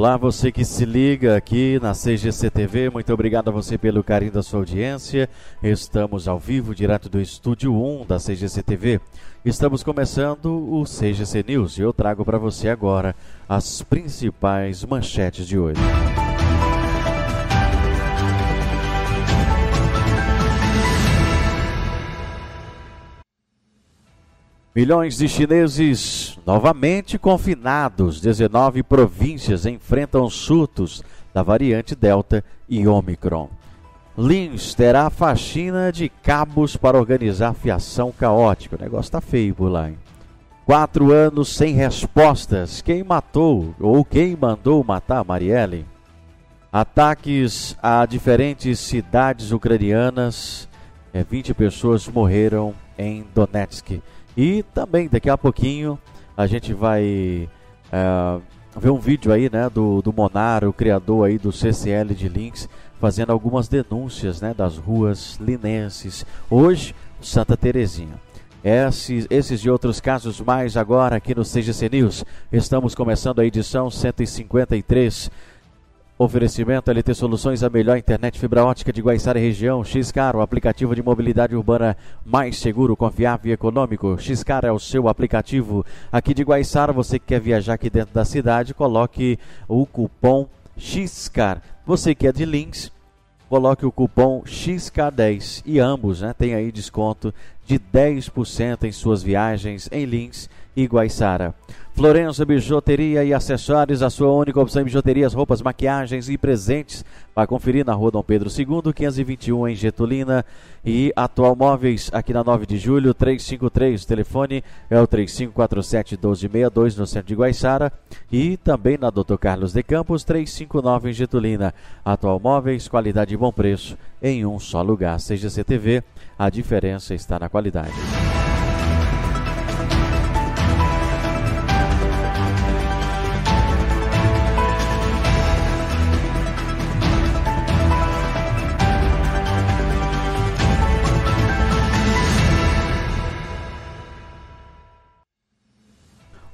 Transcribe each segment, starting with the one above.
Olá, você que se liga aqui na CGC TV, muito obrigado a você pelo carinho da sua audiência. Estamos ao vivo, direto do estúdio 1 da CGC TV. Estamos começando o CGC News e eu trago para você agora as principais manchetes de hoje. Milhões de chineses novamente confinados. 19 províncias enfrentam surtos da variante Delta e Omicron. Lins terá faxina de cabos para organizar fiação caótica. O negócio está feio por lá, hein? Quatro anos sem respostas. Quem matou ou quem mandou matar Marielle? Ataques a diferentes cidades ucranianas. É, 20 pessoas morreram em Donetsk. E também daqui a pouquinho a gente vai é, ver um vídeo aí, né, do, do Monar, o criador aí do CCL de Links, fazendo algumas denúncias, né, das ruas linenses. Hoje, Santa Terezinha. Esses, esses e outros casos mais agora aqui no CGC News. Estamos começando a edição 153 Oferecimento LT Soluções, a melhor internet fibra ótica de Guaiçara e região. O aplicativo de mobilidade urbana mais seguro, confiável e econômico. Xcar é o seu aplicativo. Aqui de Guaiçara, você que quer viajar aqui dentro da cidade, coloque o cupom XCAR. Você que é de Links, coloque o cupom XK10 e ambos né, tem aí desconto de 10% em suas viagens em Links e Guaiçara. Florença Bijuteria e Acessórios, a sua única opção em bijuterias, roupas, maquiagens e presentes. Vai conferir na rua Dom Pedro II, 521 em Getulina. E Atual Móveis, aqui na 9 de julho, 353. O telefone é o 3547-1262 no centro de Guaiçara. E também na Dr. Carlos de Campos, 359 em Getulina. Atual Móveis, qualidade e bom preço em um só lugar. Seja CTV, a diferença está na qualidade.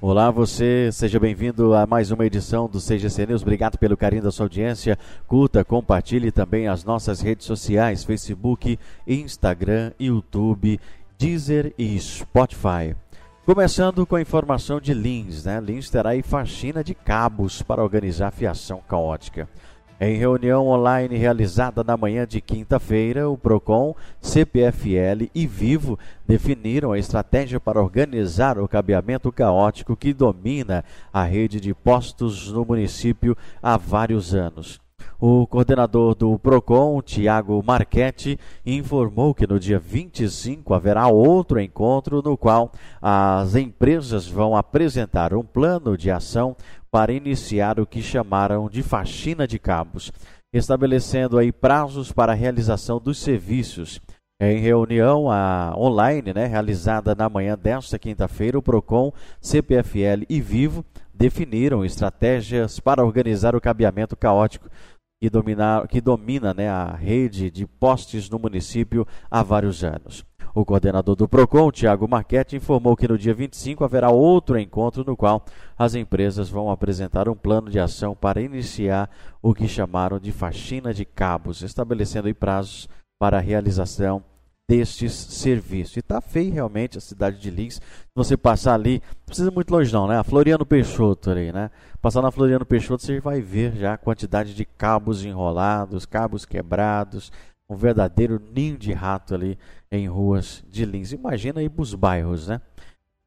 Olá, você, seja bem-vindo a mais uma edição do CGC News. Obrigado pelo carinho da sua audiência. Curta, compartilhe também as nossas redes sociais: Facebook, Instagram, YouTube, Deezer e Spotify. Começando com a informação de Lins, né? Lins terá aí faxina de cabos para organizar fiação caótica. Em reunião online realizada na manhã de quinta-feira, o PROCON, CPFL e Vivo definiram a estratégia para organizar o cabeamento caótico que domina a rede de postos no município há vários anos. O coordenador do PROCON, Tiago Marchetti, informou que no dia 25 haverá outro encontro no qual as empresas vão apresentar um plano de ação para iniciar o que chamaram de faxina de cabos, estabelecendo aí prazos para a realização dos serviços. Em reunião a, online, né, realizada na manhã desta quinta-feira, o PROCON, CPFL e Vivo definiram estratégias para organizar o cabeamento caótico que, dominar, que domina né, a rede de postes no município há vários anos. O coordenador do PROCON, Tiago Marchetti, informou que no dia 25 haverá outro encontro no qual as empresas vão apresentar um plano de ação para iniciar o que chamaram de faxina de cabos, estabelecendo prazos para a realização destes serviços. E está feio realmente a cidade de Lins. Se você passar ali, não precisa muito longe não, né? A Floriano Peixoto ali, né? Passar na Floriano Peixoto, você vai ver já a quantidade de cabos enrolados, cabos quebrados, um verdadeiro ninho de rato ali em ruas de Lins. Imagina aí os bairros, né?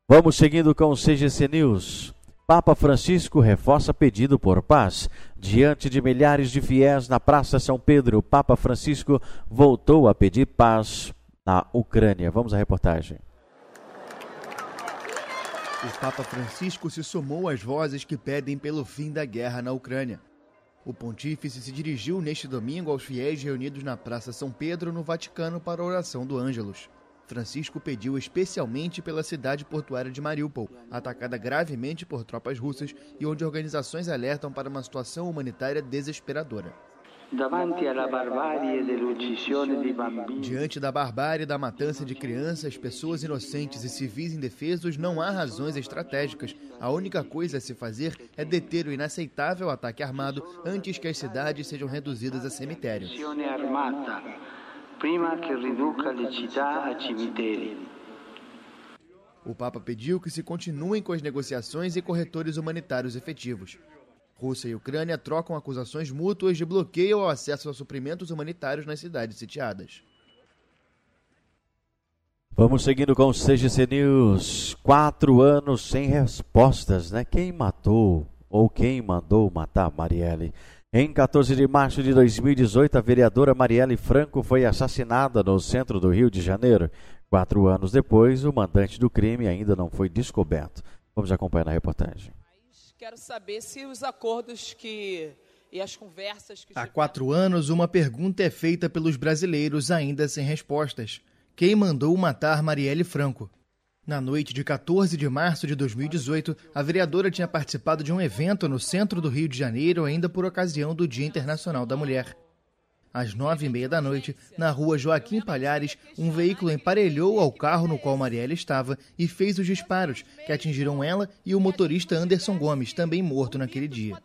Vamos seguindo com o CGC News. Papa Francisco reforça pedido por paz. Diante de milhares de fiéis na Praça São Pedro, Papa Francisco voltou a pedir paz na Ucrânia. Vamos à reportagem. O Papa Francisco se somou às vozes que pedem pelo fim da guerra na Ucrânia. O pontífice se dirigiu neste domingo aos fiéis reunidos na Praça São Pedro, no Vaticano, para a oração do Ângelus. Francisco pediu especialmente pela cidade portuária de Mariupol, atacada gravemente por tropas russas e onde organizações alertam para uma situação humanitária desesperadora. Diante da barbárie da matança de crianças, pessoas inocentes e civis indefesos, não há razões estratégicas. A única coisa a se fazer é deter o inaceitável ataque armado antes que as cidades sejam reduzidas a cemitérios. O Papa pediu que se continuem com as negociações e corretores humanitários efetivos. Rússia e Ucrânia trocam acusações mútuas de bloqueio ao acesso a suprimentos humanitários nas cidades sitiadas. Vamos seguindo com o CGC News. Quatro anos sem respostas, né? Quem matou ou quem mandou matar Marielle? Em 14 de março de 2018, a vereadora Marielle Franco foi assassinada no centro do Rio de Janeiro. Quatro anos depois, o mandante do crime ainda não foi descoberto. Vamos acompanhar na reportagem. Quero saber se os acordos que e as conversas que Há quatro anos, uma pergunta é feita pelos brasileiros ainda sem respostas. Quem mandou matar Marielle Franco? Na noite de 14 de março de 2018, a vereadora tinha participado de um evento no centro do Rio de Janeiro, ainda por ocasião do Dia Internacional da Mulher. Às nove e meia da noite, na rua Joaquim Palhares, um veículo emparelhou ao carro no qual Marielle estava e fez os disparos, que atingiram ela e o motorista Anderson Gomes, também morto naquele dia.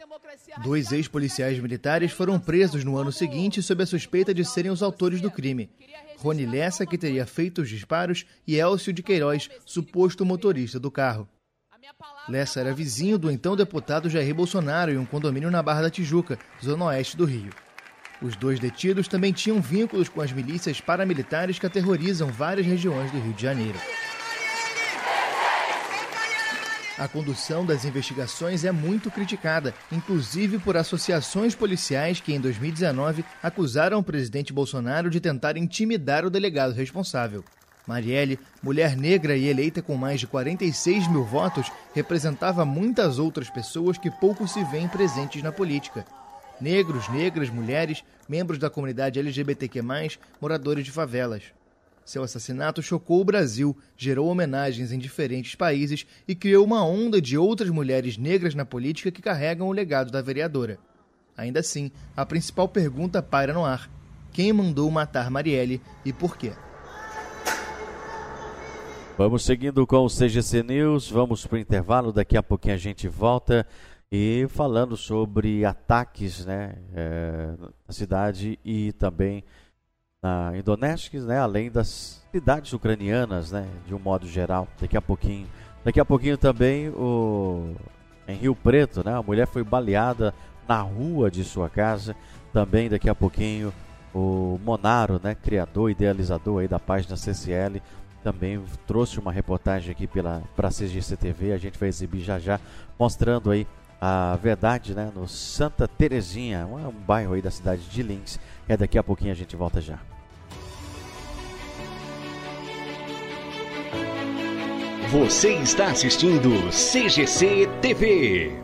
Dois ex-policiais militares foram presos no ano seguinte sob a suspeita de serem os autores do crime. Rony Lessa, que teria feito os disparos, e Elcio de Queiroz, suposto motorista do carro. Lessa era vizinho do então deputado Jair Bolsonaro em um condomínio na Barra da Tijuca, zona oeste do Rio. Os dois detidos também tinham vínculos com as milícias paramilitares que aterrorizam várias regiões do Rio de Janeiro. A condução das investigações é muito criticada, inclusive por associações policiais que, em 2019, acusaram o presidente Bolsonaro de tentar intimidar o delegado responsável. Marielle, mulher negra e eleita com mais de 46 mil votos, representava muitas outras pessoas que pouco se veem presentes na política negros, negras, mulheres, membros da comunidade LGBTQ+, moradores de favelas. Seu assassinato chocou o Brasil, gerou homenagens em diferentes países e criou uma onda de outras mulheres negras na política que carregam o legado da vereadora. Ainda assim, a principal pergunta paira no ar: quem mandou matar Marielle e por quê? Vamos seguindo com o CGC News, vamos para o intervalo, daqui a pouquinho a gente volta. E falando sobre ataques né, é, na cidade e também na Indonésia, né, além das cidades ucranianas, né, de um modo geral. Daqui a pouquinho, daqui a pouquinho também o em Rio Preto, né, a mulher foi baleada na rua de sua casa. Também daqui a pouquinho o Monaro, né, criador, idealizador aí da página CCL, também trouxe uma reportagem aqui pela para a CGC TV. A gente vai exibir já já, mostrando aí a verdade, né, no Santa Terezinha, um, um bairro aí da cidade de Lins. É daqui a pouquinho a gente volta já. Você está assistindo CGC TV.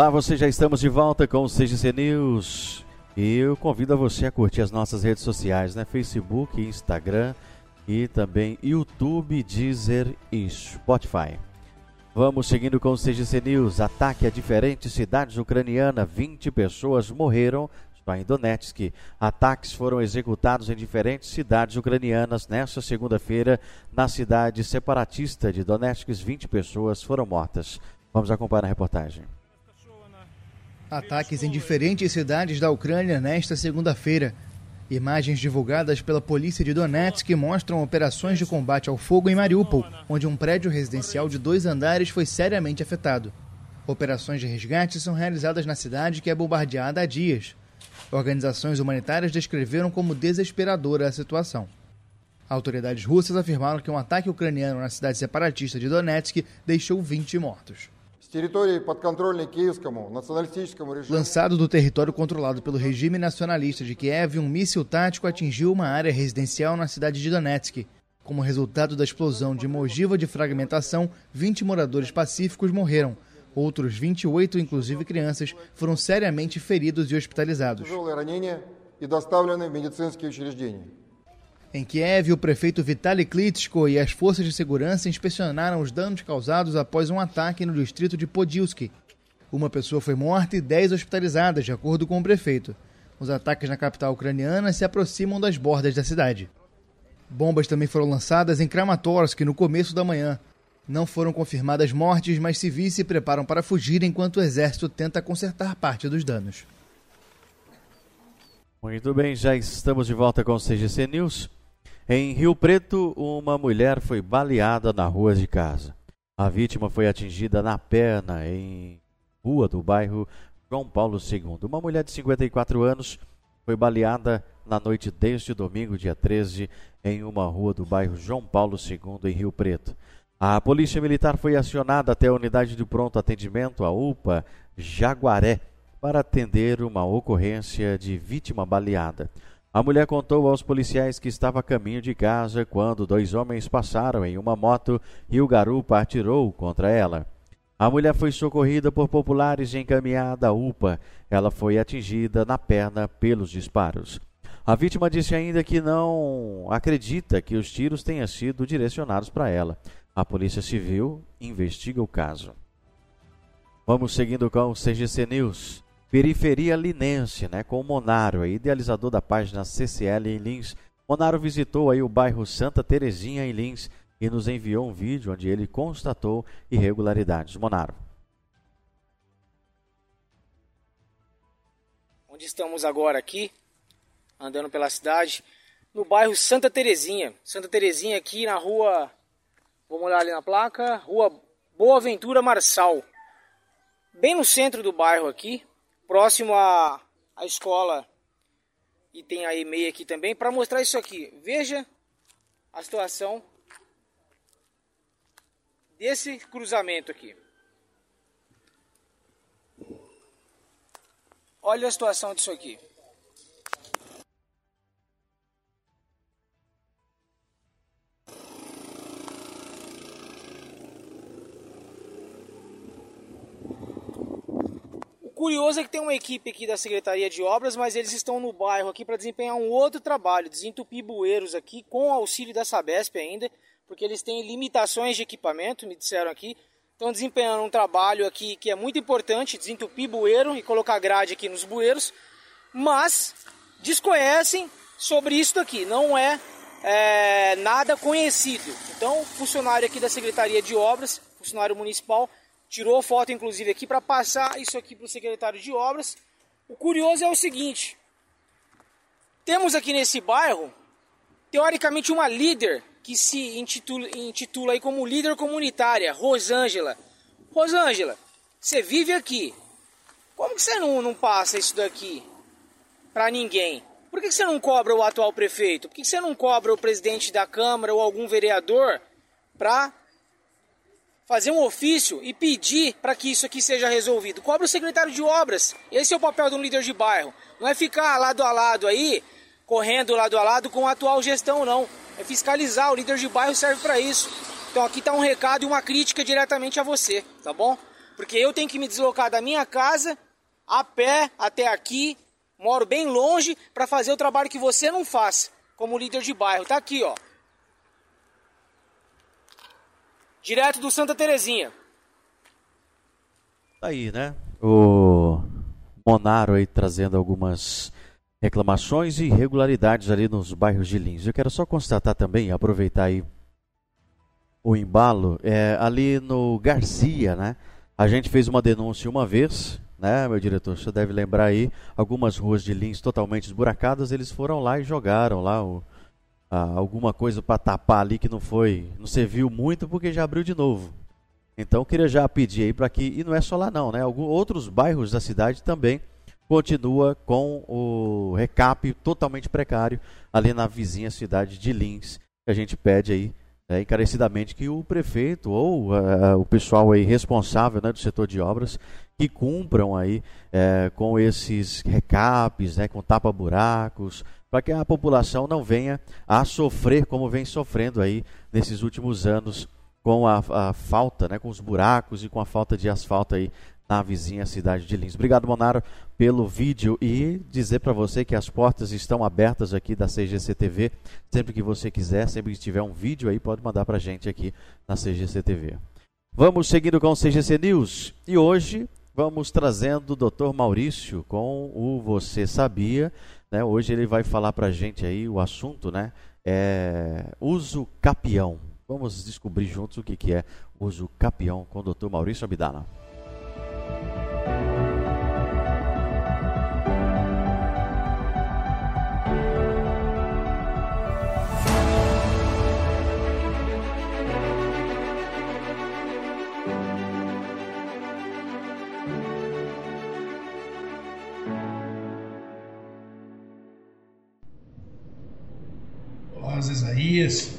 Olá, você já estamos de volta com o CGC News. E eu convido a você a curtir as nossas redes sociais, né? Facebook, Instagram e também YouTube, Deezer e Spotify. Vamos seguindo com o CGC News. Ataque a diferentes cidades ucranianas. 20 pessoas morreram só em Donetsk. Ataques foram executados em diferentes cidades ucranianas nesta segunda-feira. Na cidade separatista de Donetsk, 20 pessoas foram mortas. Vamos acompanhar a reportagem. Ataques em diferentes cidades da Ucrânia nesta segunda-feira. Imagens divulgadas pela polícia de Donetsk mostram operações de combate ao fogo em Mariupol, onde um prédio residencial de dois andares foi seriamente afetado. Operações de resgate são realizadas na cidade que é bombardeada há dias. Organizações humanitárias descreveram como desesperadora a situação. Autoridades russas afirmaram que um ataque ucraniano na cidade separatista de Donetsk deixou 20 mortos. Lançado do território controlado pelo regime nacionalista de Kiev, um míssil tático atingiu uma área residencial na cidade de Donetsk. Como resultado da explosão de uma ogiva de fragmentação, 20 moradores pacíficos morreram. Outros 28, inclusive crianças, foram seriamente feridos e hospitalizados. Em Kiev, o prefeito Vitaly Klitschko e as forças de segurança inspecionaram os danos causados após um ataque no distrito de Podilsky. Uma pessoa foi morta e dez hospitalizadas, de acordo com o prefeito. Os ataques na capital ucraniana se aproximam das bordas da cidade. Bombas também foram lançadas em Kramatorsk no começo da manhã. Não foram confirmadas mortes, mas civis se preparam para fugir enquanto o exército tenta consertar parte dos danos. Muito bem, já estamos de volta com o CGC News. Em Rio Preto, uma mulher foi baleada na rua de casa. A vítima foi atingida na perna em rua do bairro João Paulo II. Uma mulher de 54 anos foi baleada na noite deste domingo, dia 13, em uma rua do bairro João Paulo II, em Rio Preto. A polícia militar foi acionada até a unidade de pronto atendimento, a UPA Jaguaré, para atender uma ocorrência de vítima baleada. A mulher contou aos policiais que estava a caminho de casa quando dois homens passaram em uma moto e o garupa atirou contra ela. A mulher foi socorrida por populares e encaminhada à UPA. Ela foi atingida na perna pelos disparos. A vítima disse ainda que não acredita que os tiros tenham sido direcionados para ela. A Polícia Civil investiga o caso. Vamos seguindo com o CGC News. Periferia Linense, né, com o Monaro, idealizador da página CCL em Lins. Monaro visitou aí o bairro Santa Terezinha em Lins e nos enviou um vídeo onde ele constatou irregularidades. Monaro. Onde estamos agora aqui, andando pela cidade, no bairro Santa Terezinha. Santa Terezinha aqui na rua, vamos olhar ali na placa, rua Boa Ventura Marçal. Bem no centro do bairro aqui, próximo à, à escola e tem a e-mail aqui também para mostrar isso aqui. Veja a situação desse cruzamento aqui. Olha a situação disso aqui. Curioso é que tem uma equipe aqui da Secretaria de Obras, mas eles estão no bairro aqui para desempenhar um outro trabalho, desentupir bueiros aqui, com auxílio da Sabesp ainda, porque eles têm limitações de equipamento, me disseram aqui. Estão desempenhando um trabalho aqui que é muito importante, desentupir bueiro e colocar grade aqui nos bueiros, mas desconhecem sobre isso aqui, não é, é nada conhecido. Então, funcionário aqui da Secretaria de Obras, funcionário municipal, tirou foto inclusive aqui para passar isso aqui para o secretário de Obras. O curioso é o seguinte, temos aqui nesse bairro, teoricamente, uma líder que se intitula, intitula aí como líder comunitária, Rosângela. Rosângela, você vive aqui. Como que você não, não passa isso daqui para ninguém? Por que você não cobra o atual prefeito? Por que você não cobra o presidente da Câmara ou algum vereador para fazer um ofício e pedir para que isso aqui seja resolvido? Cobra o secretário de obras. Esse é o papel de um líder de bairro. Não é ficar lado a lado aí, correndo lado a lado com a atual gestão, não é fiscalizar. O líder de bairro serve para isso. Então aqui está um recado e uma crítica diretamente a você, tá bom? Porque eu tenho que me deslocar da minha casa a pé até aqui, moro bem longe para fazer o trabalho que você não faz como líder de bairro. Tá aqui, ó. Direto do Santa Terezinha. Tá aí, né? O Monaro aí trazendo algumas reclamações e irregularidades ali nos bairros de Lins. Eu quero só constatar também, aproveitar aí o embalo, é, ali no Garcia, né? A gente fez uma denúncia uma vez, né, meu diretor? Você deve lembrar aí, algumas ruas de Lins totalmente esburacadas, eles foram lá e jogaram lá o, a, alguma coisa para tapar ali que não foi, não serviu muito porque já abriu de novo. Então queria já pedir aí para que, e não é só lá não, né? Alguns outros bairros da cidade também continua com o recap totalmente precário ali na vizinha cidade de Lins. A gente pede aí é, encarecidamente que o prefeito ou uh, o pessoal aí responsável né, do setor de obras que cumpram aí é, com esses recaps, né, com tapa-buracos, para que a população não venha a sofrer como vem sofrendo aí nesses últimos anos com a, a falta, né, com os buracos e com a falta de asfalto aí na vizinha cidade de Lins. Obrigado, Monaro, pelo vídeo e dizer para você que as portas estão abertas aqui da CGC TV. Sempre que você quiser, sempre que tiver um vídeo aí, pode mandar para gente aqui na CGC TV. Vamos seguindo com o CGC News e hoje vamos trazendo o Dr. Maurício com o Você Sabia. Né? Hoje ele vai falar para a gente aí o assunto, né? É uso capião. Vamos descobrir juntos o que, que é uso capião com o Dr. Maurício Abdala. Zesaías.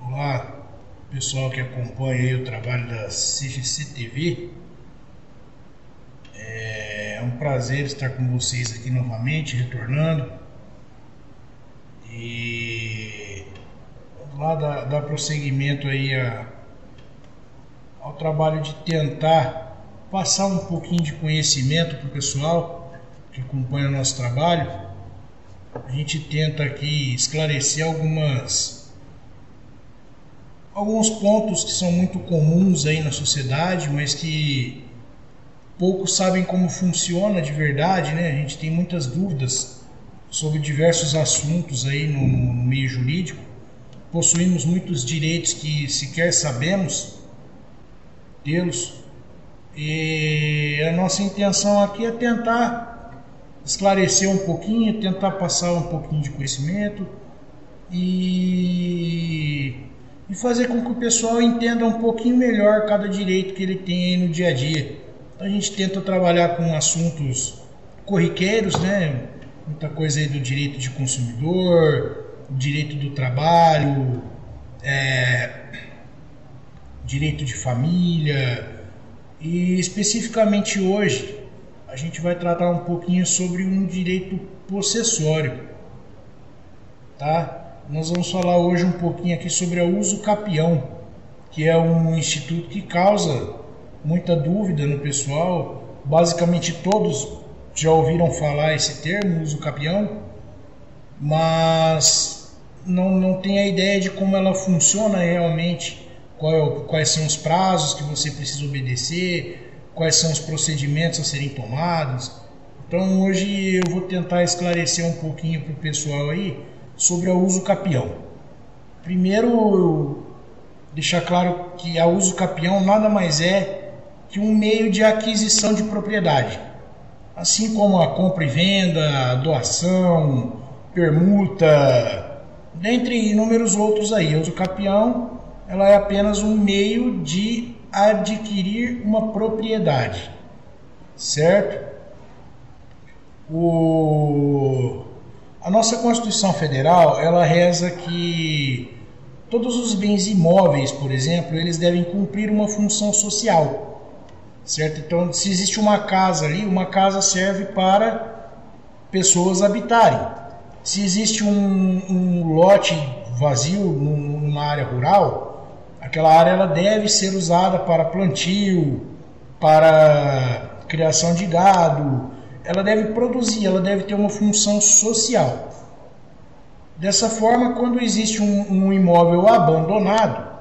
Olá, pessoal que acompanha o trabalho da CGC TV. É um prazer estar com vocês aqui novamente, retornando. E vamos lá dar, dar prosseguimento aí a, ao trabalho de tentar passar um pouquinho de conhecimento para o pessoal que acompanha o nosso trabalho a gente tenta aqui esclarecer algumas alguns pontos que são muito comuns aí na sociedade, mas que poucos sabem como funciona de verdade, né? A gente tem muitas dúvidas sobre diversos assuntos aí no, no meio jurídico. Possuímos muitos direitos que sequer sabemos tê-los. E a nossa intenção aqui é tentar esclarecer um pouquinho, tentar passar um pouquinho de conhecimento e, e fazer com que o pessoal entenda um pouquinho melhor cada direito que ele tem no dia a dia. A gente tenta trabalhar com assuntos corriqueiros, né? Muita coisa aí do direito de consumidor, direito do trabalho, é, direito de família e especificamente hoje a gente vai tratar um pouquinho sobre um direito possessório, tá? Nós vamos falar hoje um pouquinho aqui sobre o uso capião, que é um instituto que causa muita dúvida no pessoal basicamente todos já ouviram falar esse termo, uso capião, mas não, não tem a ideia de como ela funciona realmente, qual, é quais são os prazos que você precisa obedecer, quais são os procedimentos a serem tomados. Então hoje eu vou tentar esclarecer um pouquinho para o pessoal aí sobre o uso capião. Primeiro, deixar claro que a uso capião nada mais é que um meio de aquisição de propriedade. Assim como a compra e venda, a doação, permuta, dentre inúmeros outros aí. A uso capião ela é apenas um meio de adquirir uma propriedade, certo? O... A nossa Constituição Federal ela reza que todos os bens imóveis, por exemplo, eles devem cumprir uma função social, certo? Então, se existe uma casa ali, uma casa serve para pessoas habitarem. Se existe um, um lote vazio numa área rural, aquela área ela deve ser usada para plantio, para criação de gado, ela deve produzir, ela deve ter uma função social. Dessa forma, quando existe um, um imóvel abandonado,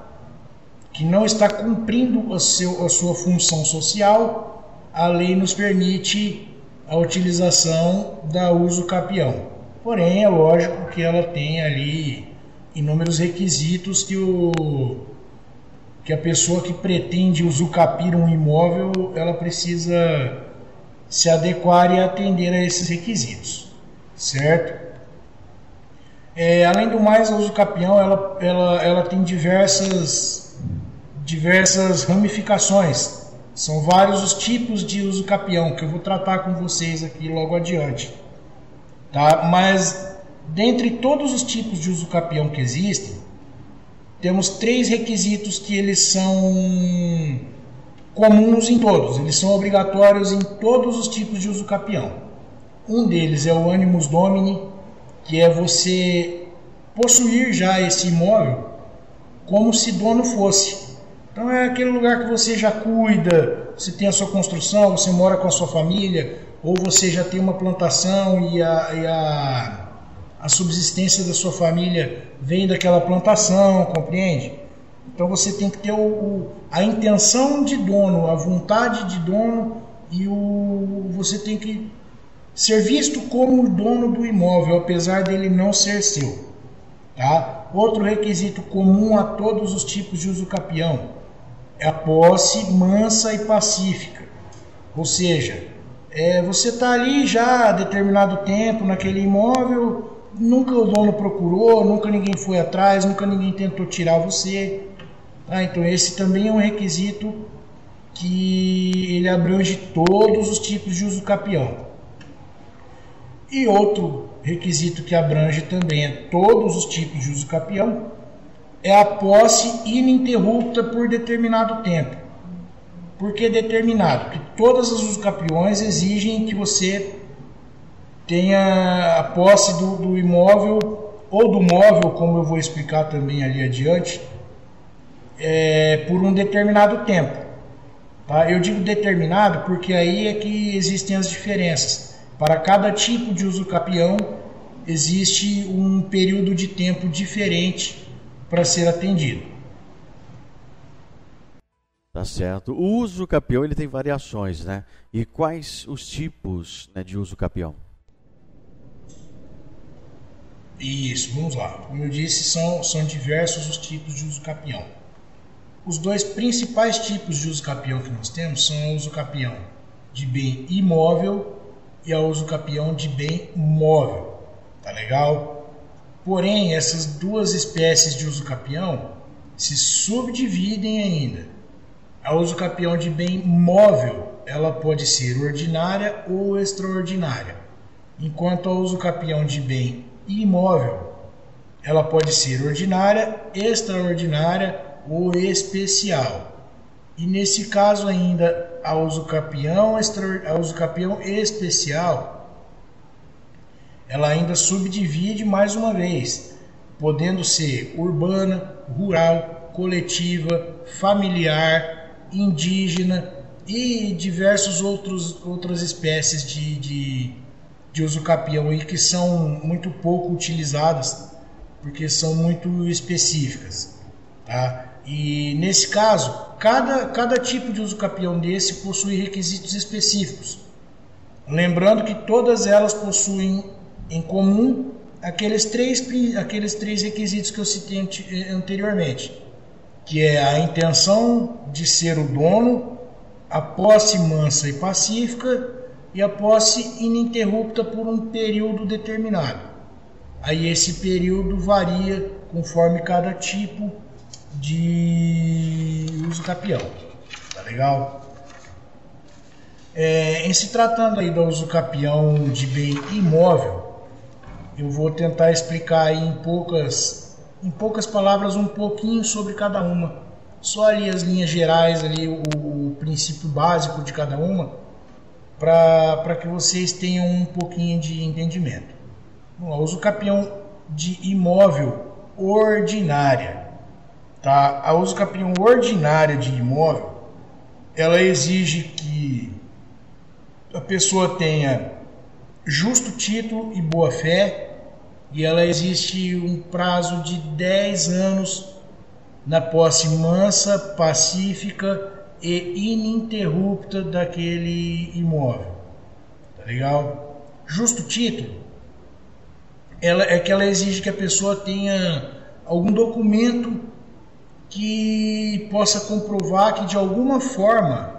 que não está cumprindo a, seu, a sua função social, a lei nos permite a utilização da uso capião. Porém, é lógico que ela tem ali inúmeros requisitos que, o, que a pessoa que pretende usucapir um imóvel, ela precisa se adequar e atender a esses requisitos, certo? É, além do mais, a uso capião ela, ela, ela tem diversas, diversas ramificações. São vários os tipos de uso capião que eu vou tratar com vocês aqui logo adiante. Tá? Mas dentre todos os tipos de uso capião que existem, temos três requisitos que eles são comuns em todos, eles são obrigatórios em todos os tipos de uso capião. Um deles é o animus domini, que é você possuir já esse imóvel como se dono fosse. Então é aquele lugar que você já cuida, você tem a sua construção, você mora com a sua família, ou você já tem uma plantação e a, e a, a subsistência da sua família vem daquela plantação, compreende? Então você tem que ter o, o, a intenção de dono, a vontade de dono e o, você tem que ser visto como o dono do imóvel, apesar dele não ser seu. Tá? Outro requisito comum a todos os tipos de uso capião é a posse mansa e pacífica. Ou seja, é, você está ali já há determinado tempo naquele imóvel, nunca o dono procurou, nunca ninguém foi atrás, nunca ninguém tentou tirar você. Ah, então esse também é um requisito que ele abrange todos os tipos de uso capião. E outro requisito que abrange também é todos os tipos de uso capião é a posse ininterrupta por determinado tempo. Por que determinado? Porque todas as usucapiões exigem que você tenha a posse do, do imóvel ou do móvel, como eu vou explicar também ali adiante, é, por um determinado tempo. Tá? Eu digo determinado porque aí é que existem as diferenças. Para cada tipo de uso capião existe um período de tempo diferente para ser atendido. Tá certo. O uso capião ele tem variações, né? E quais os tipos né, de uso capião? Isso, vamos lá. Como eu disse, são, são diversos os tipos de uso capião. Os dois principais tipos de uso capião que nós temos são o uso capião de bem imóvel e o uso capião de bem móvel. Tá legal? Porém, essas duas espécies de uso capião se subdividem ainda. A uso capião de bem móvel, ela pode ser ordinária ou extraordinária. Enquanto a uso capião de bem imóvel, ela pode ser ordinária, extraordinária ou especial. E nesse caso ainda a uso capião, a uso capião especial, ela ainda subdivide mais uma vez, podendo ser urbana, rural, coletiva, familiar, indígena, e diversos outros outras espécies de, de, de uso capião aí que são muito pouco utilizadas porque são muito específicas, tá? E nesse caso, cada, cada tipo de uso capião desse possui requisitos específicos. Lembrando que todas elas possuem em comum aqueles três, aqueles três requisitos que eu citei anteriormente, que é a intenção de ser o dono, a posse mansa e pacífica e a posse ininterrupta por um período determinado. Aí esse período varia conforme cada tipo de uso capião. Tá legal? É, em se tratando aí do uso capião de bem imóvel, eu vou tentar explicar aí em poucas, em poucas palavras um pouquinho sobre cada uma. Só ali as linhas gerais, ali o, o princípio básico de cada uma, para que vocês tenham um pouquinho de entendimento. Vamos lá, uso capião de imóvel ordinária. Tá? A uso capião ordinária de imóvel, ela exige que a pessoa tenha justo título e boa fé, e ela existe um prazo de 10 anos na posse mansa, pacífica e ininterrupta daquele imóvel. Tá legal? Justo título ela, é que ela exige que a pessoa tenha algum documento que possa comprovar que de alguma forma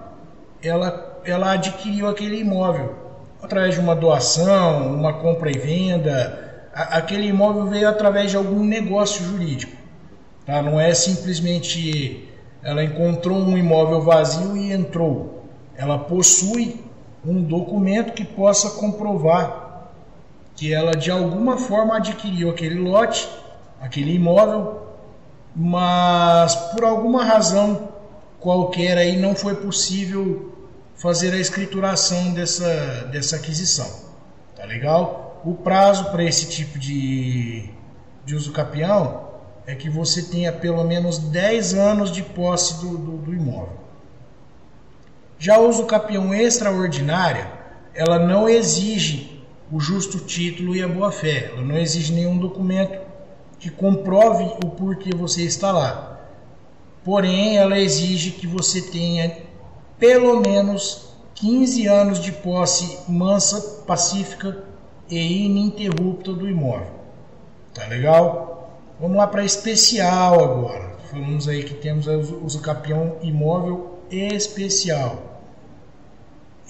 ela, ela adquiriu aquele imóvel através de uma doação, uma compra e venda. Aquele imóvel veio através de algum negócio jurídico. Tá? Não é simplesmente ela encontrou um imóvel vazio e entrou. Ela possui um documento que possa comprovar que ela de alguma forma adquiriu aquele lote, aquele imóvel, mas por alguma razão qualquer aí não foi possível fazer a escrituração dessa, dessa aquisição. Tá legal? O prazo para esse tipo de, de uso capião é que você tenha pelo menos 10 anos de posse do, do, do imóvel. Já o uso capião extraordinária, ela não exige o justo título e a boa fé. Ela não exige nenhum documento que comprove o porquê você está lá. Porém, ela exige que você tenha pelo menos 15 anos de posse mansa, pacífica e ininterrupta do imóvel. Tá legal? Vamos lá para especial agora. Falamos aí que temos o capião imóvel especial.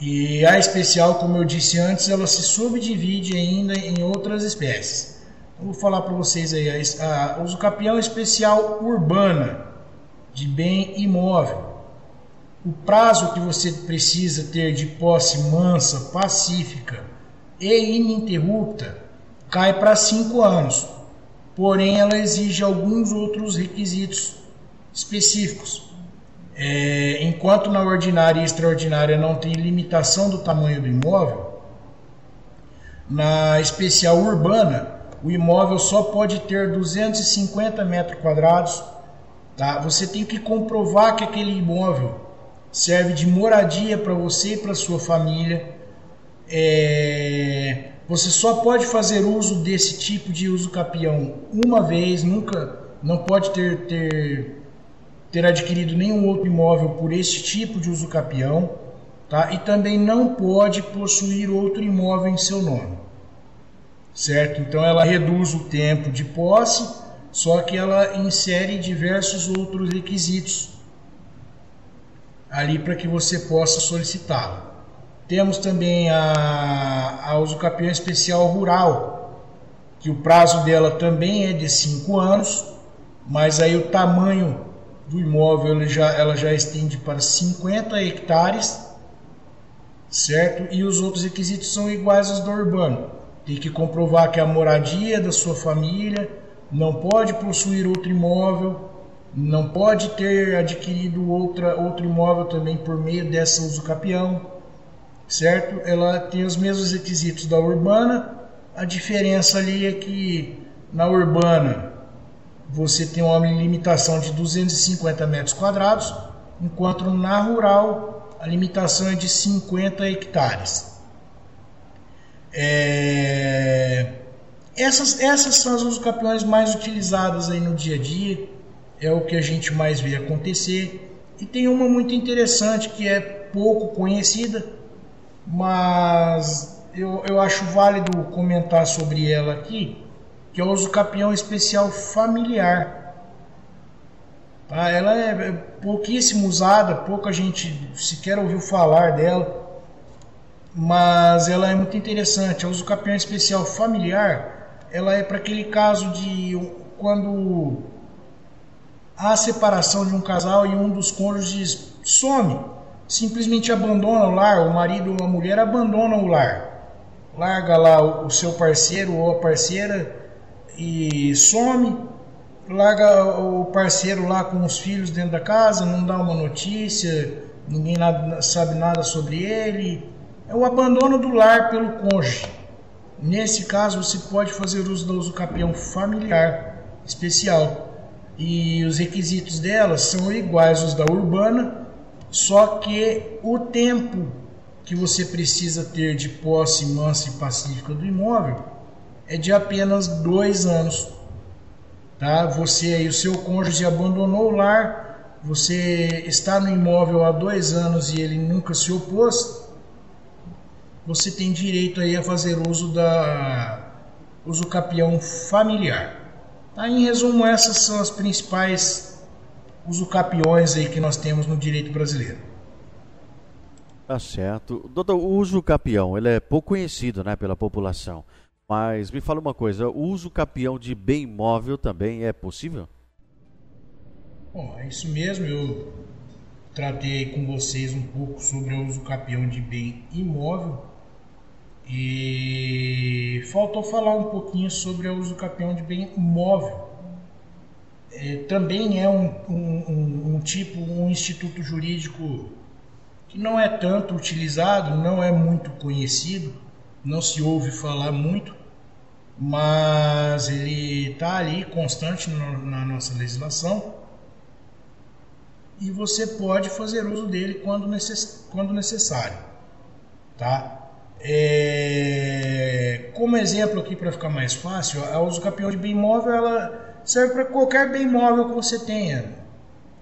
E a especial, como eu disse antes, ela se subdivide ainda em outras espécies. Então, vou falar para vocês aí a, a uso capião especial urbana de bem imóvel. O prazo que você precisa ter de posse mansa, pacífica e ininterrupta cai para cinco anos. Porém, ela exige alguns outros requisitos específicos. É, enquanto na ordinária e extraordinária não tem limitação do tamanho do imóvel, na especial urbana, o imóvel só pode ter 250 metros quadrados. Tá? Você tem que comprovar que aquele imóvel serve de moradia para você e para sua família. É, você só pode fazer uso desse tipo de uso capião uma vez, nunca, não pode ter, ter ter adquirido nenhum outro imóvel por este tipo de uso capião, tá? E também não pode possuir outro imóvel em seu nome. Certo? Então ela reduz o tempo de posse, só que ela insere diversos outros requisitos ali para que você possa solicitá-la. Temos também a, a uso capião especial rural, que o prazo dela também é de 5 anos, mas aí o tamanho do imóvel ele já, ela já estende para 50 hectares, certo? E os outros requisitos são iguais aos do urbano. Tem que comprovar que a moradia da sua família não pode possuir outro imóvel, não pode ter adquirido outra, outro imóvel também por meio dessa uso capião, certo? Ela tem os mesmos requisitos da urbana, a diferença ali é que na urbana você tem uma limitação de 250 metros quadrados, enquanto na rural a limitação é de 50 hectares. É... Essas, essas são as usucapiões mais utilizadas aí no dia a dia, é o que a gente mais vê acontecer. E tem uma muito interessante que é pouco conhecida, mas eu, eu acho válido comentar sobre ela aqui, que é o usucapião especial familiar. Tá? Ela é pouquíssimo usada, pouca gente sequer ouviu falar dela, mas ela é muito interessante. A usucapião especial familiar, ela é para aquele caso de quando há separação de um casal e um dos cônjuges some, simplesmente abandona o lar, o marido ou a mulher abandona o lar, larga lá o seu parceiro ou a parceira e some, larga o parceiro lá com os filhos dentro da casa, não dá uma notícia, ninguém sabe nada sobre ele. É o abandono do lar pelo cônjuge. Nesse caso, você pode fazer uso do uso capião familiar especial. E os requisitos dela são iguais aos da urbana, só que o tempo que você precisa ter de posse mansa e pacífica do imóvel é de apenas dois anos. Tá? Você e o seu cônjuge abandonou o lar, você está no imóvel há dois anos e ele nunca se opôs, você tem direito aí a fazer uso da uso capião familiar. Tá? Em resumo, essas são as principais usucapiões aí que nós temos no direito brasileiro. Tá certo. Doutor, o uso capião, ele é pouco conhecido né, pela população. Mas me fala uma coisa, o uso capião de bem imóvel também é possível? Bom, é isso mesmo. Eu tratei com vocês um pouco sobre o uso capião de bem imóvel. E faltou falar um pouquinho sobre o uso capião de bem móvel. É, também é um, um, um, tipo, um instituto jurídico que não é tanto utilizado, não é muito conhecido, não se ouve falar muito, mas ele está ali constante no, na nossa legislação e você pode fazer uso dele quando, necess, quando necessário, tá? É, como exemplo aqui para ficar mais fácil, a uso capião de bem imóvel ela serve para qualquer bem imóvel que você tenha.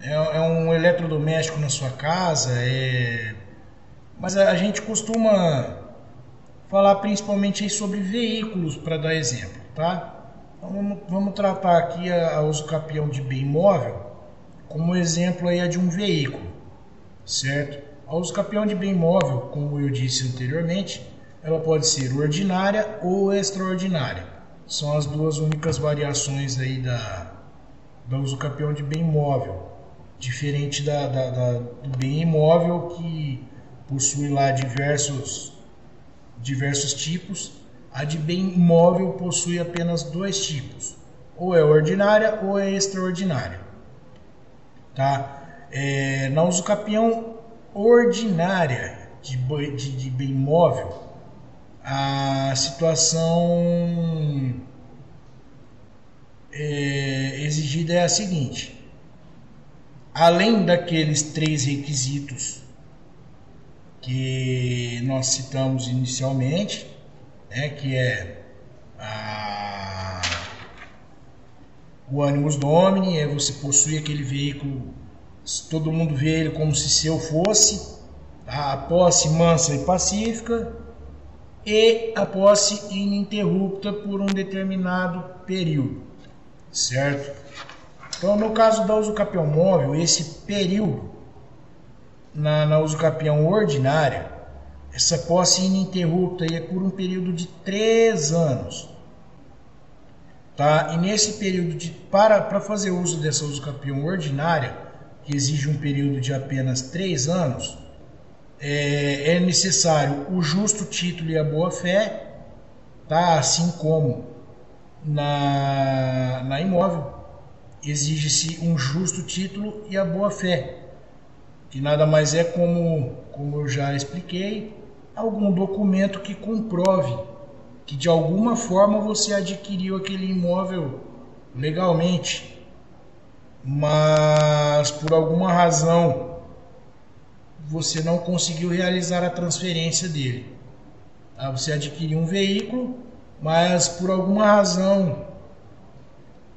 É, é, um eletrodoméstico na sua casa, é... mas a, a gente costuma falar principalmente sobre veículos para dar exemplo, tá? Então vamos, vamos tratar aqui a, a uso capião de bem imóvel como exemplo aí a de um veículo, certo? A uso capião de bem imóvel, como eu disse anteriormente, ela pode ser ordinária ou extraordinária. São as duas únicas variações aí da, uso capião de bem imóvel. Diferente da, da, da, do bem imóvel que possui lá diversos, diversos tipos, a de bem imóvel possui apenas dois tipos, ou é ordinária ou é extraordinária. Tá? É, na uso capião ordinária de, de, de bem imóvel, a situação é, exigida é a seguinte: além daqueles três requisitos que nós citamos inicialmente, né, que é a, o animus domini, é você possuir aquele veículo, todo mundo vê ele como se seu fosse, tá? a posse mansa e pacífica, e a posse ininterrupta por um determinado período, certo? Então, no caso da usucapião móvel, esse período na, na usucapião ordinária, essa posse ininterrupta é por um período de três anos. Tá? E nesse período, de, para, para fazer uso dessa usucapião ordinária, que exige um período de apenas três anos, é, é necessário o justo título e a boa-fé, tá? assim como na, na imóvel, exige-se um justo título e a boa-fé, que nada mais é como, como eu já expliquei, algum documento que comprove que de alguma forma você adquiriu aquele imóvel legalmente, mas por alguma razão você não conseguiu realizar a transferência dele. Tá? Você adquiriu um veículo, mas por alguma razão,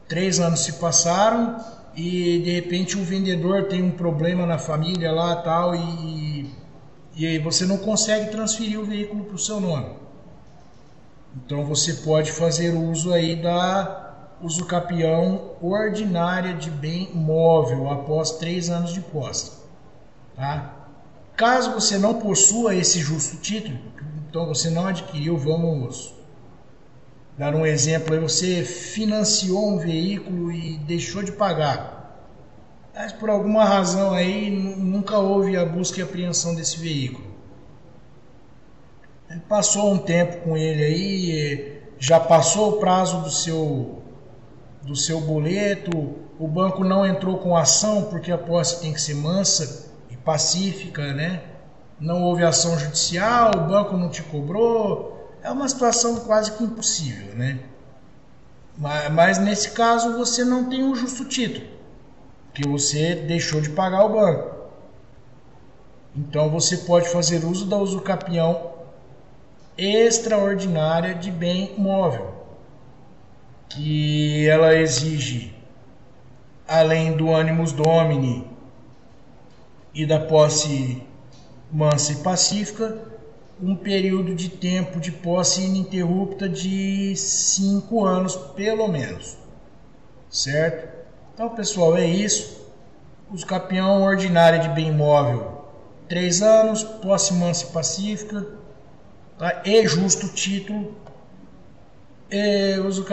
três anos se passaram e de repente o vendedor tem um problema na família lá tal e, e aí você não consegue transferir o veículo para o seu nome. Então você pode fazer uso aí da uso capião ordinária de bem móvel após três anos de posse. Tá? Caso você não possua esse justo título, então você não adquiriu, vamos dar um exemplo aí, você financiou um veículo e deixou de pagar. Mas por alguma razão aí nunca houve a busca e apreensão desse veículo. Passou um tempo com ele aí, já passou o prazo do seu do seu boleto, o banco não entrou com ação porque a posse tem que ser mansa pacífica, né? Não houve ação judicial, o banco não te cobrou, é uma situação quase que impossível, né? Mas, mas nesse caso você não tem o justo título, que você deixou de pagar o banco. Então você pode fazer uso da usucapião extraordinária de bem móvel que ela exige, além do animus domini e da posse mansa e pacífica, um período de tempo de posse ininterrupta de cinco anos, pelo menos. Certo? Então, pessoal, é isso. Os campeão ordinário de bem imóvel, três anos, posse mansa e pacífica, tá? e justo título, é, uso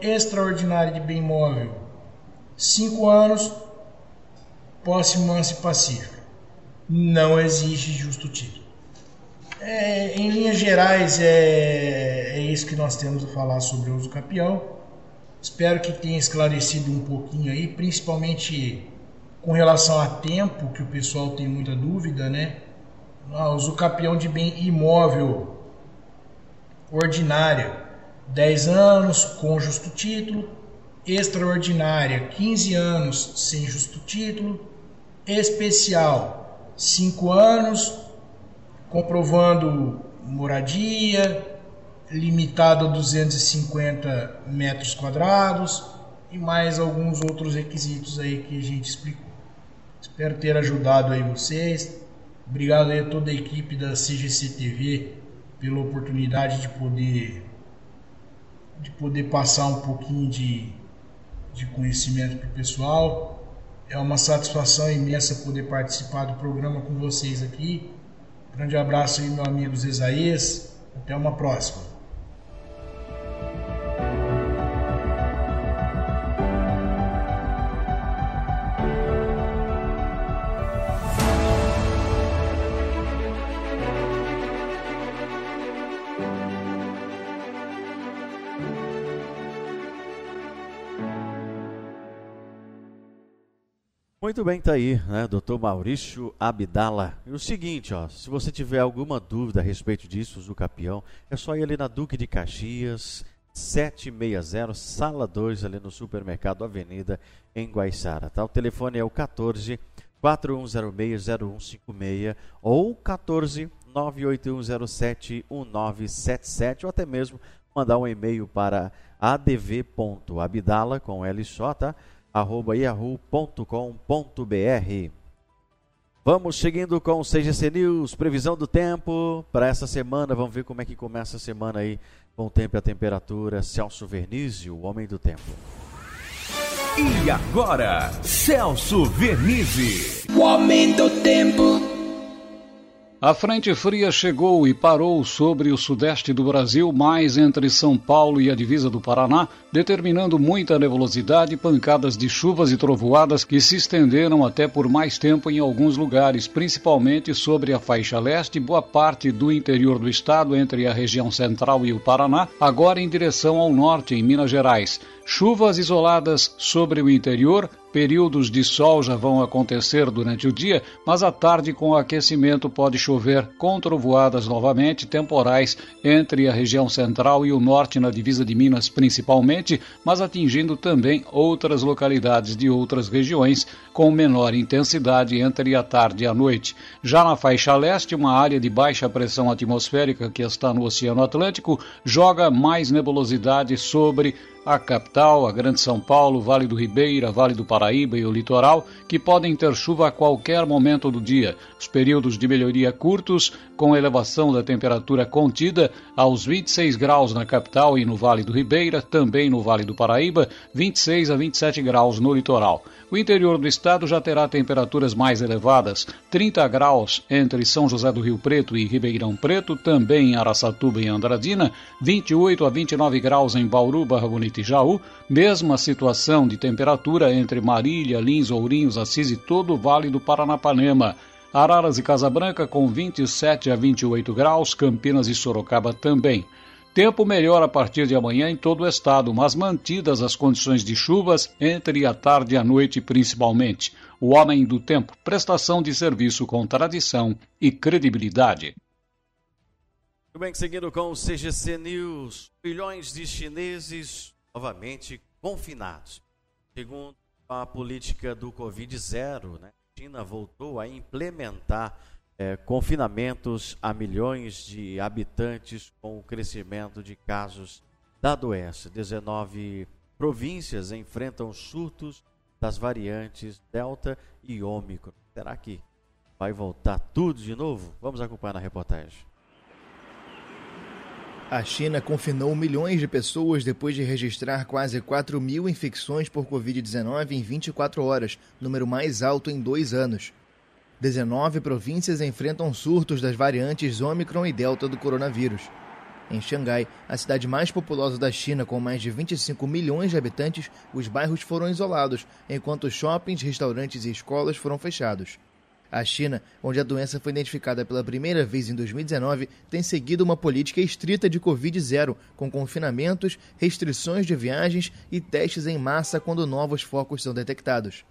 extraordinário de bem móvel, 5 anos, posse mansa e pacífica. Não existe justo título. É, em linhas gerais, é, é isso que nós temos a falar sobre o uso campeão. Espero que tenha esclarecido um pouquinho aí, principalmente com relação a tempo, que o pessoal tem muita dúvida, né? Ah, uso campeão de bem imóvel ordinária 10 anos com justo título, extraordinária 15 anos sem justo título, especial 5 anos, comprovando moradia, limitado a 250 metros quadrados e mais alguns outros requisitos aí que a gente explicou. Espero ter ajudado aí vocês. Obrigado aí a toda a equipe da CGC TV pela oportunidade de poder de poder passar um pouquinho de, de conhecimento para o pessoal. É uma satisfação imensa poder participar do programa com vocês aqui. Grande abraço aí, meu amigo Zezaías. Até uma próxima. Muito bem, tá aí, né, doutor Maurício Abdala. E o seguinte, ó, se você tiver alguma dúvida a respeito disso, do Capião, é só ir ali na Duque de Caxias, 760, sala 2, ali no supermercado Avenida, em Guaiçara, tá? O telefone é o 14 4106-0156 ou 14 98107-1977 ou até mesmo mandar um e-mail para adv.abdala com L só, tá? Arroba yahoo.com.br. Vamos seguindo com o CGC News, previsão do tempo para essa semana. Vamos ver como é que começa a semana aí com o tempo e a temperatura. Celso Vernizzi, o homem do tempo. E agora, Celso Vernizzi, o homem do tempo. A frente fria chegou e parou sobre o sudeste do Brasil, mais entre São Paulo e a divisa do Paraná, determinando muita nebulosidade, pancadas de chuvas e trovoadas que se estenderam até por mais tempo em alguns lugares, principalmente sobre a faixa leste boa parte do interior do estado, entre a região central e o Paraná, agora em direção ao norte, em Minas Gerais. Chuvas isoladas sobre o interior, Períodos de sol já vão acontecer durante o dia, mas à tarde, com o aquecimento, pode chover com trovoadas novamente, temporais entre a região central e o norte, na divisa de Minas principalmente, mas atingindo também outras localidades de outras regiões, com menor intensidade entre a tarde e a noite. Já na faixa leste, uma área de baixa pressão atmosférica que está no Oceano Atlântico joga mais nebulosidade sobre a capital, a Grande São Paulo, Vale do Ribeira, Vale do Paraíba e o litoral, que podem ter chuva a qualquer momento do dia. Os períodos de melhoria curtos, com elevação da temperatura contida aos 26 graus na capital e no Vale do Ribeira, também no Vale do Paraíba, 26 a 27 graus no litoral. O interior do estado já terá temperaturas mais elevadas, 30 graus entre São José do Rio Preto e Ribeirão Preto, também em Araçatuba e Andradina, 28 a 29 graus em Bauru, Barra Bonita e Jaú, mesma situação de temperatura entre Marília, Lins, Ourinhos, Assis e todo o Vale do Paranapanema. Araras e Casabranca com 27 a 28 graus, Campinas e Sorocaba também. Tempo melhor a partir de amanhã em todo o estado, mas mantidas as condições de chuvas entre a tarde e a noite principalmente. O Homem do Tempo, prestação de serviço com tradição e credibilidade. Muito bem, seguindo com o CGC News, milhões de chineses novamente confinados. Segundo a política do Covid-0, né? China voltou a implementar é, confinamentos a milhões de habitantes com o crescimento de casos da doença. 19 províncias enfrentam surtos das variantes Delta e Ômicron. Será que vai voltar tudo de novo? Vamos acompanhar na reportagem. A China confinou milhões de pessoas depois de registrar quase 4 mil infecções por Covid-19 em 24 horas, número mais alto em dois anos. 19 províncias enfrentam surtos das variantes Omicron e Delta do coronavírus. Em Xangai, a cidade mais populosa da China, com mais de 25 milhões de habitantes, os bairros foram isolados, enquanto shoppings, restaurantes e escolas foram fechados. A China, onde a doença foi identificada pela primeira vez em 2019, tem seguido uma política estrita de Covid-0, com confinamentos, restrições de viagens e testes em massa quando novos focos são detectados.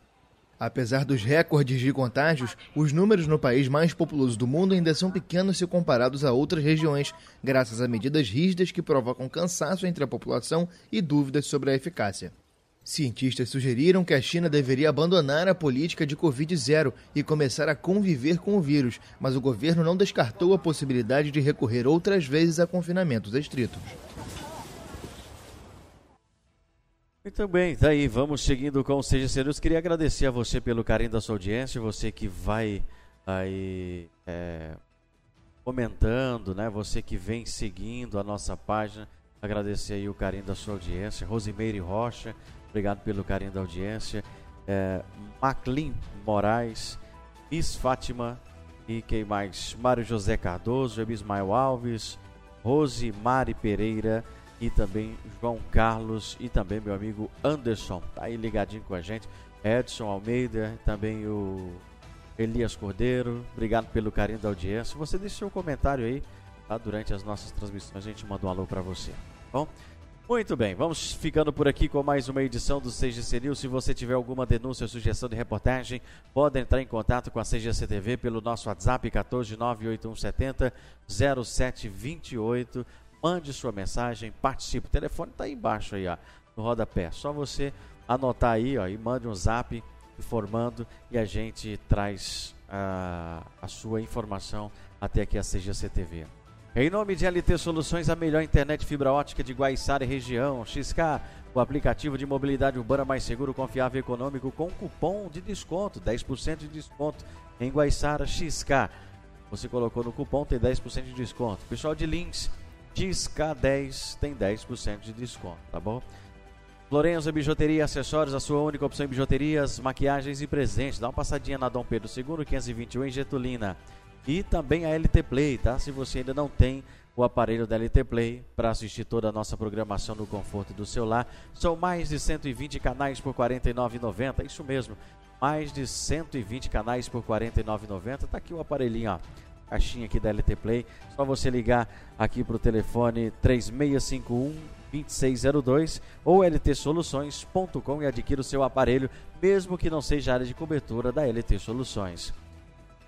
Apesar dos recordes de contágios, os números no país mais populoso do mundo ainda são pequenos se comparados a outras regiões, graças a medidas rígidas que provocam cansaço entre a população e dúvidas sobre a eficácia. Cientistas sugeriram que a China deveria abandonar a política de Covid-0 e começar a conviver com o vírus, mas o governo não descartou a possibilidade de recorrer outras vezes a confinamentos estritos. Muito bem, tá aí, vamos seguindo com o CGC News. Queria agradecer a você pelo carinho da sua audiência, você que vai aí é, comentando, né? Você que vem seguindo a nossa página. Agradecer aí o carinho da sua audiência. Rosimeire Rocha, obrigado pelo carinho da audiência. É, Maclin Moraes, Miss Fátima e quem mais? Mário José Cardoso, Ebismael Alves, Rose Mari Pereira e também João Carlos e também meu amigo Anderson, tá aí ligadinho com a gente. Edson Almeida, também o Elias Cordeiro, obrigado pelo carinho da audiência. Você deixa seu comentário aí, tá? Durante as nossas transmissões a gente manda um alô para você, tá bom? Muito bem, vamos ficando por aqui com mais uma edição do CGC News. Se você tiver alguma denúncia ou sugestão de reportagem, pode entrar em contato com a CGC TV pelo nosso WhatsApp 1498170 0728 mande sua mensagem, participe. O telefone está aí embaixo aí, ó, no rodapé. Só você anotar aí, ó, e mande um zap informando e a gente traz a, a sua informação até aqui a CGC TV. Em nome de LT Soluções, a melhor internet fibra ótica de Guaiçara e região, XK, o aplicativo de mobilidade urbana mais seguro, confiável e econômico com cupom de desconto, 10% de desconto em Guaiçara XK. Você colocou no cupom, tem 10% de desconto. Pessoal de links, DISCA10 tem 10% de desconto, tá bom? Florenzo Bijuteria Acessórios, a sua única opção em bijuterias, maquiagens e presentes. Dá uma passadinha na Dom Pedro II, 521 em Getulina. E também a LT Play, tá? Se você ainda não tem o aparelho da LT Play para assistir toda a nossa programação no conforto do seu lar, são mais de 120 canais por R$ 49,90. Isso mesmo, mais de 120 canais por R$ 49,90. Tá aqui o aparelhinho, ó caixinha aqui da LT Play. Só você ligar aqui para o telefone 3651 2602 ou ltsoluções.com e adquira o seu aparelho, mesmo que não seja área de cobertura da LT Soluções.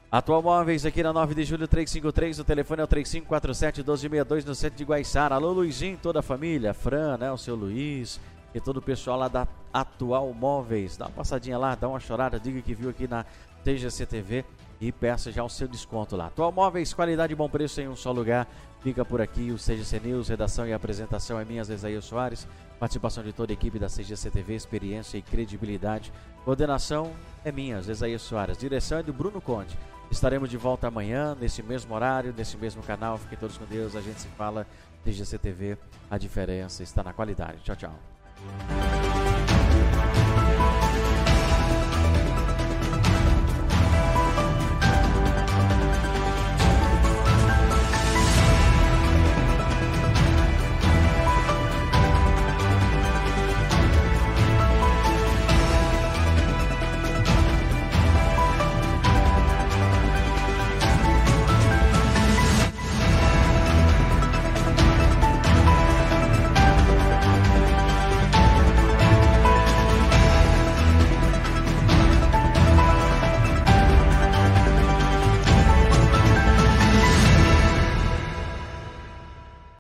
Atual Móveis aqui na 9 de julho 353, o telefone é o 3547 1262 no centro de Guaiçara. Alô Luizinho, toda a família, Fran, né, o seu Luiz e todo o pessoal lá da Atual Móveis. Dá uma passadinha lá, dá uma chorada, diga que viu aqui na TGC TV e peça já o seu desconto lá. Atual Móveis, qualidade e bom preço em um só lugar. Fica por aqui o CGC News, redação e apresentação é minha, Zezaia Soares. Participação de toda a equipe da CGC TV, experiência e credibilidade. Coordenação é minha, Zezaia Soares. Direção é do Bruno Conde. Estaremos de volta amanhã, nesse mesmo horário, nesse mesmo canal. Fiquem todos com Deus. A gente se fala. TGC TV, a diferença está na qualidade. Tchau, tchau.